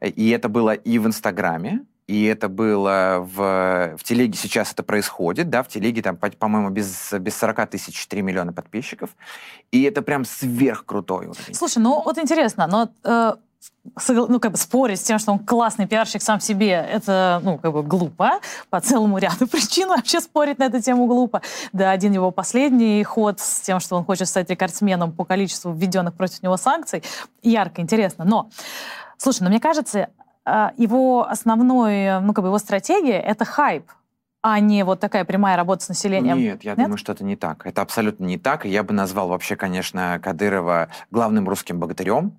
И это было и в Инстаграме, и это было в, в телеге сейчас это происходит, да, в телеге там, по- по-моему, без, без 40 тысяч 3 миллиона подписчиков, и это прям сверхкрутой уровень. Слушай, ну вот интересно, но э, ну, как бы спорить с тем, что он классный пиарщик сам себе, это, ну, как бы глупо. По целому ряду причин вообще спорить на эту тему глупо. Да, один его последний ход с тем, что он хочет стать рекордсменом по количеству введенных против него санкций, ярко, интересно. Но, слушай, ну, мне кажется, его основной, ну, как бы его стратегия — это хайп а не вот такая прямая работа с населением? Нет, я Нет? думаю, что это не так. Это абсолютно не так. И я бы назвал вообще, конечно, Кадырова главным русским богатырем,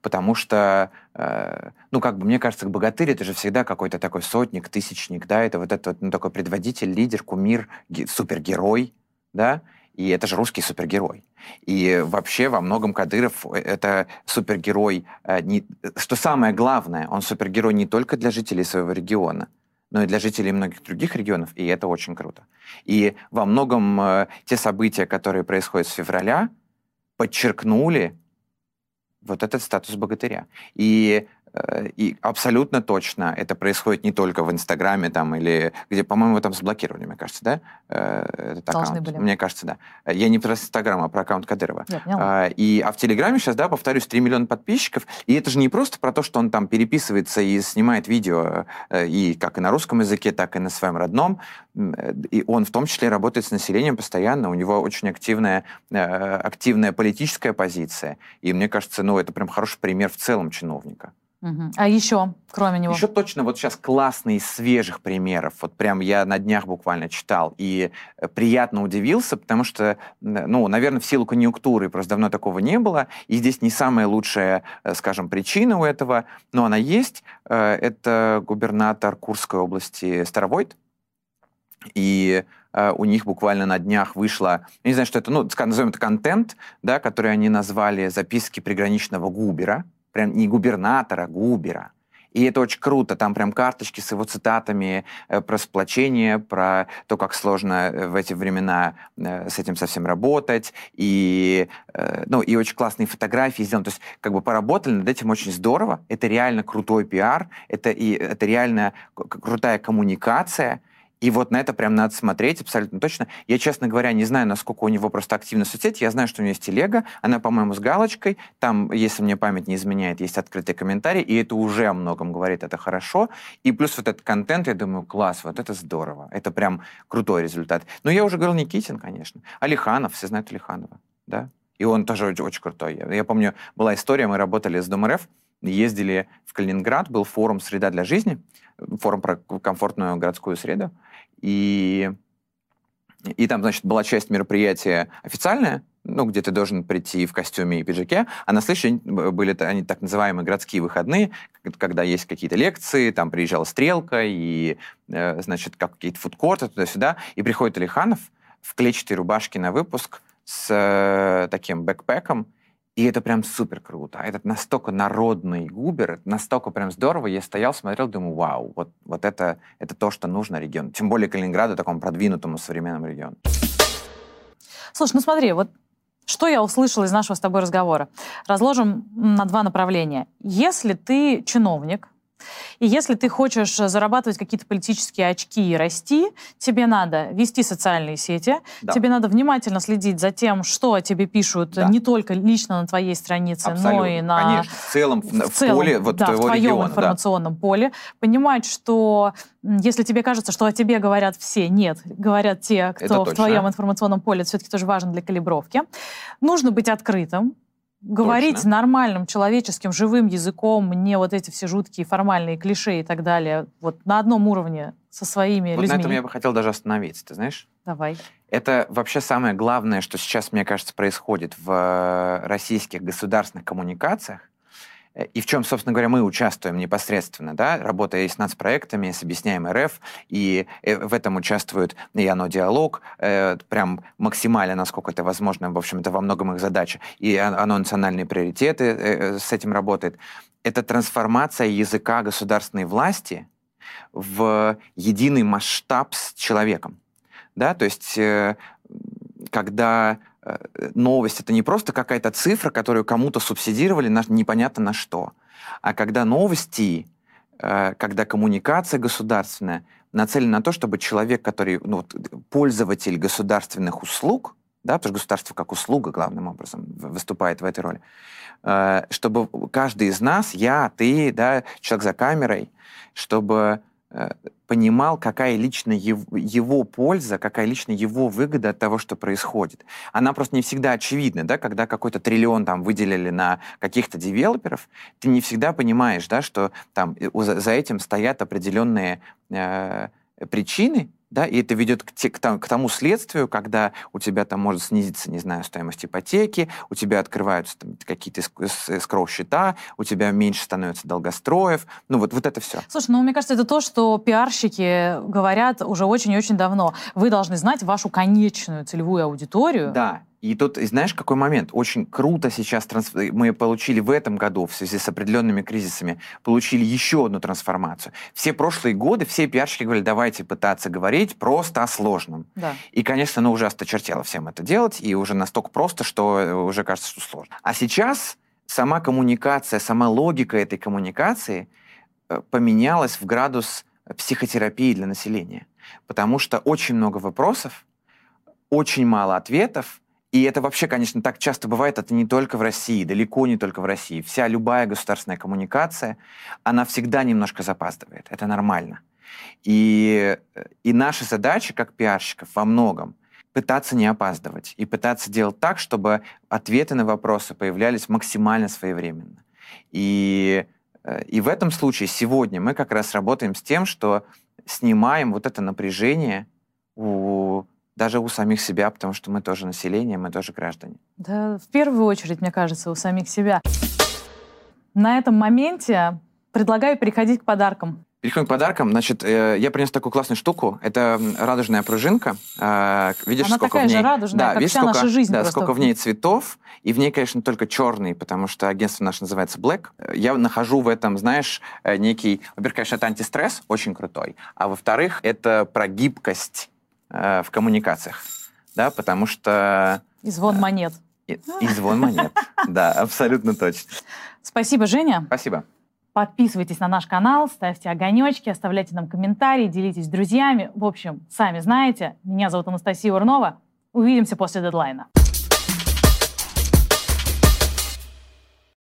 потому что, э, ну, как бы, мне кажется, богатырь — это же всегда какой-то такой сотник, тысячник, да, это вот этот, ну, такой предводитель, лидер, кумир, супергерой, да, и это же русский супергерой. И вообще во многом Кадыров — это супергерой, э, что самое главное, он супергерой не только для жителей своего региона, но и для жителей многих других регионов, и это очень круто. И во многом э, те события, которые происходят с февраля, подчеркнули вот этот статус богатыря. И и абсолютно точно это происходит не только в Инстаграме там или где, по-моему, там заблокировали, мне кажется, да? Э, этот Должны аккаунт. были. Мне кажется, да. Я не про Инстаграм, а про аккаунт Кадырова. Я и, а в Телеграме сейчас, да, повторюсь, 3 миллиона подписчиков. И это же не просто про то, что он там переписывается и снимает видео, э, и как и на русском языке, так и на своем родном. И он в том числе работает с населением постоянно. У него очень активная, активная политическая позиция. И мне кажется, ну, это прям хороший пример в целом чиновника. А еще, кроме него? Еще точно вот сейчас классные свежих примеров. Вот прям я на днях буквально читал и э, приятно удивился, потому что, ну, наверное, в силу конъюнктуры просто давно такого не было. И здесь не самая лучшая, э, скажем, причина у этого, но она есть. Э, это губернатор Курской области Старовойт. И у них буквально на днях вышло, не знаю, что это, ну, назовем это контент, да, который они назвали «Записки приграничного губера», прям не губернатора, губера. И это очень круто. Там прям карточки с его цитатами э, про сплочение, про то, как сложно э, в эти времена э, с этим совсем работать. И, ну, и очень классные фотографии сделаны. То есть как бы поработали над этим очень здорово. Это реально крутой пиар. Это, и, это реально крутая коммуникация. И вот на это прям надо смотреть абсолютно точно. Я, честно говоря, не знаю, насколько у него просто активна соцсети. Я знаю, что у него есть телега, она, по-моему, с галочкой. Там, если мне память не изменяет, есть открытый комментарий, и это уже о многом говорит, это хорошо. И плюс вот этот контент, я думаю, класс, вот это здорово. Это прям крутой результат. Но я уже говорил Никитин, конечно. Алиханов, все знают Алиханова, да? И он тоже очень крутой. Я, я помню, была история, мы работали с Дом РФ, ездили в Калининград, был форум «Среда для жизни», форум про комфортную городскую среду. И, и там, значит, была часть мероприятия официальная, ну, где ты должен прийти в костюме и пиджаке, а на следующий день были они так называемые городские выходные, когда есть какие-то лекции, там приезжала стрелка, и, э, значит, как какие-то фудкорты туда-сюда, и приходит Алиханов в клетчатой рубашке на выпуск с э, таким бэкпэком, и это прям супер круто. Этот настолько народный губер, настолько прям здорово. Я стоял, смотрел, думаю, вау, вот, вот это, это то, что нужно региону. Тем более Калининграду, такому продвинутому современному региону. Слушай, ну смотри, вот что я услышала из нашего с тобой разговора? Разложим на два направления. Если ты чиновник, и если ты хочешь зарабатывать какие-то политические очки и расти, тебе надо вести социальные сети, да. тебе надо внимательно следить за тем, что о тебе пишут да. не только лично на твоей странице, Абсолютно. но и на... Конечно, в целом, в, в целом, поле вот да, твоего в твоем региона, информационном да. поле. Понимать, что если тебе кажется, что о тебе говорят все, нет, говорят те, кто в твоем информационном поле, это все-таки тоже важно для калибровки. Нужно быть открытым, говорить Точно. нормальным человеческим живым языком, не вот эти все жуткие формальные клише и так далее, вот на одном уровне со своими вот людьми. на этом я бы хотел даже остановиться, ты знаешь? Давай. Это вообще самое главное, что сейчас, мне кажется, происходит в э, российских государственных коммуникациях. Э, и в чем, собственно говоря, мы участвуем непосредственно, да, работая с нацпроектами, с «Объясняем РФ», и э, в этом участвует и оно диалог, э, прям максимально, насколько это возможно, в общем, это во многом их задача, и оно национальные приоритеты с этим работает. Это трансформация языка государственной власти в единый масштаб с человеком, да, то есть когда новость это не просто какая-то цифра, которую кому-то субсидировали на, непонятно на что, а когда новости, э, когда коммуникация государственная нацелена на то, чтобы человек, который ну, пользователь государственных услуг, да, потому что государство как услуга главным образом выступает в этой роли, э, чтобы каждый из нас, я, ты, да, человек за камерой, чтобы э, понимал, какая лично его, его польза, какая лично его выгода от того, что происходит. Она просто не всегда очевидна, да, когда какой-то триллион там выделили на каких-то девелоперов, ты не всегда понимаешь, да, что там э, за этим стоят определенные э, причины, да, и это ведет к, к, к тому следствию, когда у тебя там может снизиться, не знаю, стоимость ипотеки, у тебя открываются там, какие-то скроу-счета, у тебя меньше становится долгостроев, ну вот, вот это все. Слушай, ну мне кажется, это то, что пиарщики говорят уже очень и очень давно. Вы должны знать вашу конечную целевую аудиторию. Да, и тут, знаешь, какой момент? Очень круто сейчас трансф... мы получили в этом году, в связи с определенными кризисами, получили еще одну трансформацию. Все прошлые годы все пиарщики говорили, давайте пытаться говорить просто о сложном. Да. И, конечно, ну, уже осточертело всем это делать, и уже настолько просто, что уже кажется, что сложно. А сейчас сама коммуникация, сама логика этой коммуникации э, поменялась в градус психотерапии для населения. Потому что очень много вопросов, очень мало ответов, и это вообще, конечно, так часто бывает, это не только в России, далеко не только в России. Вся любая государственная коммуникация, она всегда немножко запаздывает. Это нормально. И, и наша задача, как пиарщиков, во многом пытаться не опаздывать и пытаться делать так, чтобы ответы на вопросы появлялись максимально своевременно. И, и в этом случае сегодня мы как раз работаем с тем, что снимаем вот это напряжение у даже у самих себя, потому что мы тоже население, мы тоже граждане. Да, в первую очередь, мне кажется, у самих себя. На этом моменте предлагаю переходить к подаркам. Переходим к подаркам. Значит, э, я принес такую классную штуку. Это радужная пружинка. Э, видишь, Она сколько такая в ней... же радужная, да, как видишь, вся сколько... наша жизнь. Да, просто. сколько в ней цветов. И в ней, конечно, только черный, потому что агентство наше называется Black. Я нахожу в этом, знаешь, э, некий... Во-первых, конечно, это антистресс, очень крутой. А во-вторых, это про гибкость э, в коммуникациях, да, потому что... И звон э, монет. И, и звон монет, да, абсолютно точно. Спасибо, Женя. Спасибо. Подписывайтесь на наш канал, ставьте огонечки, оставляйте нам комментарии, делитесь с друзьями. В общем, сами знаете, меня зовут Анастасия Урнова. Увидимся после дедлайна.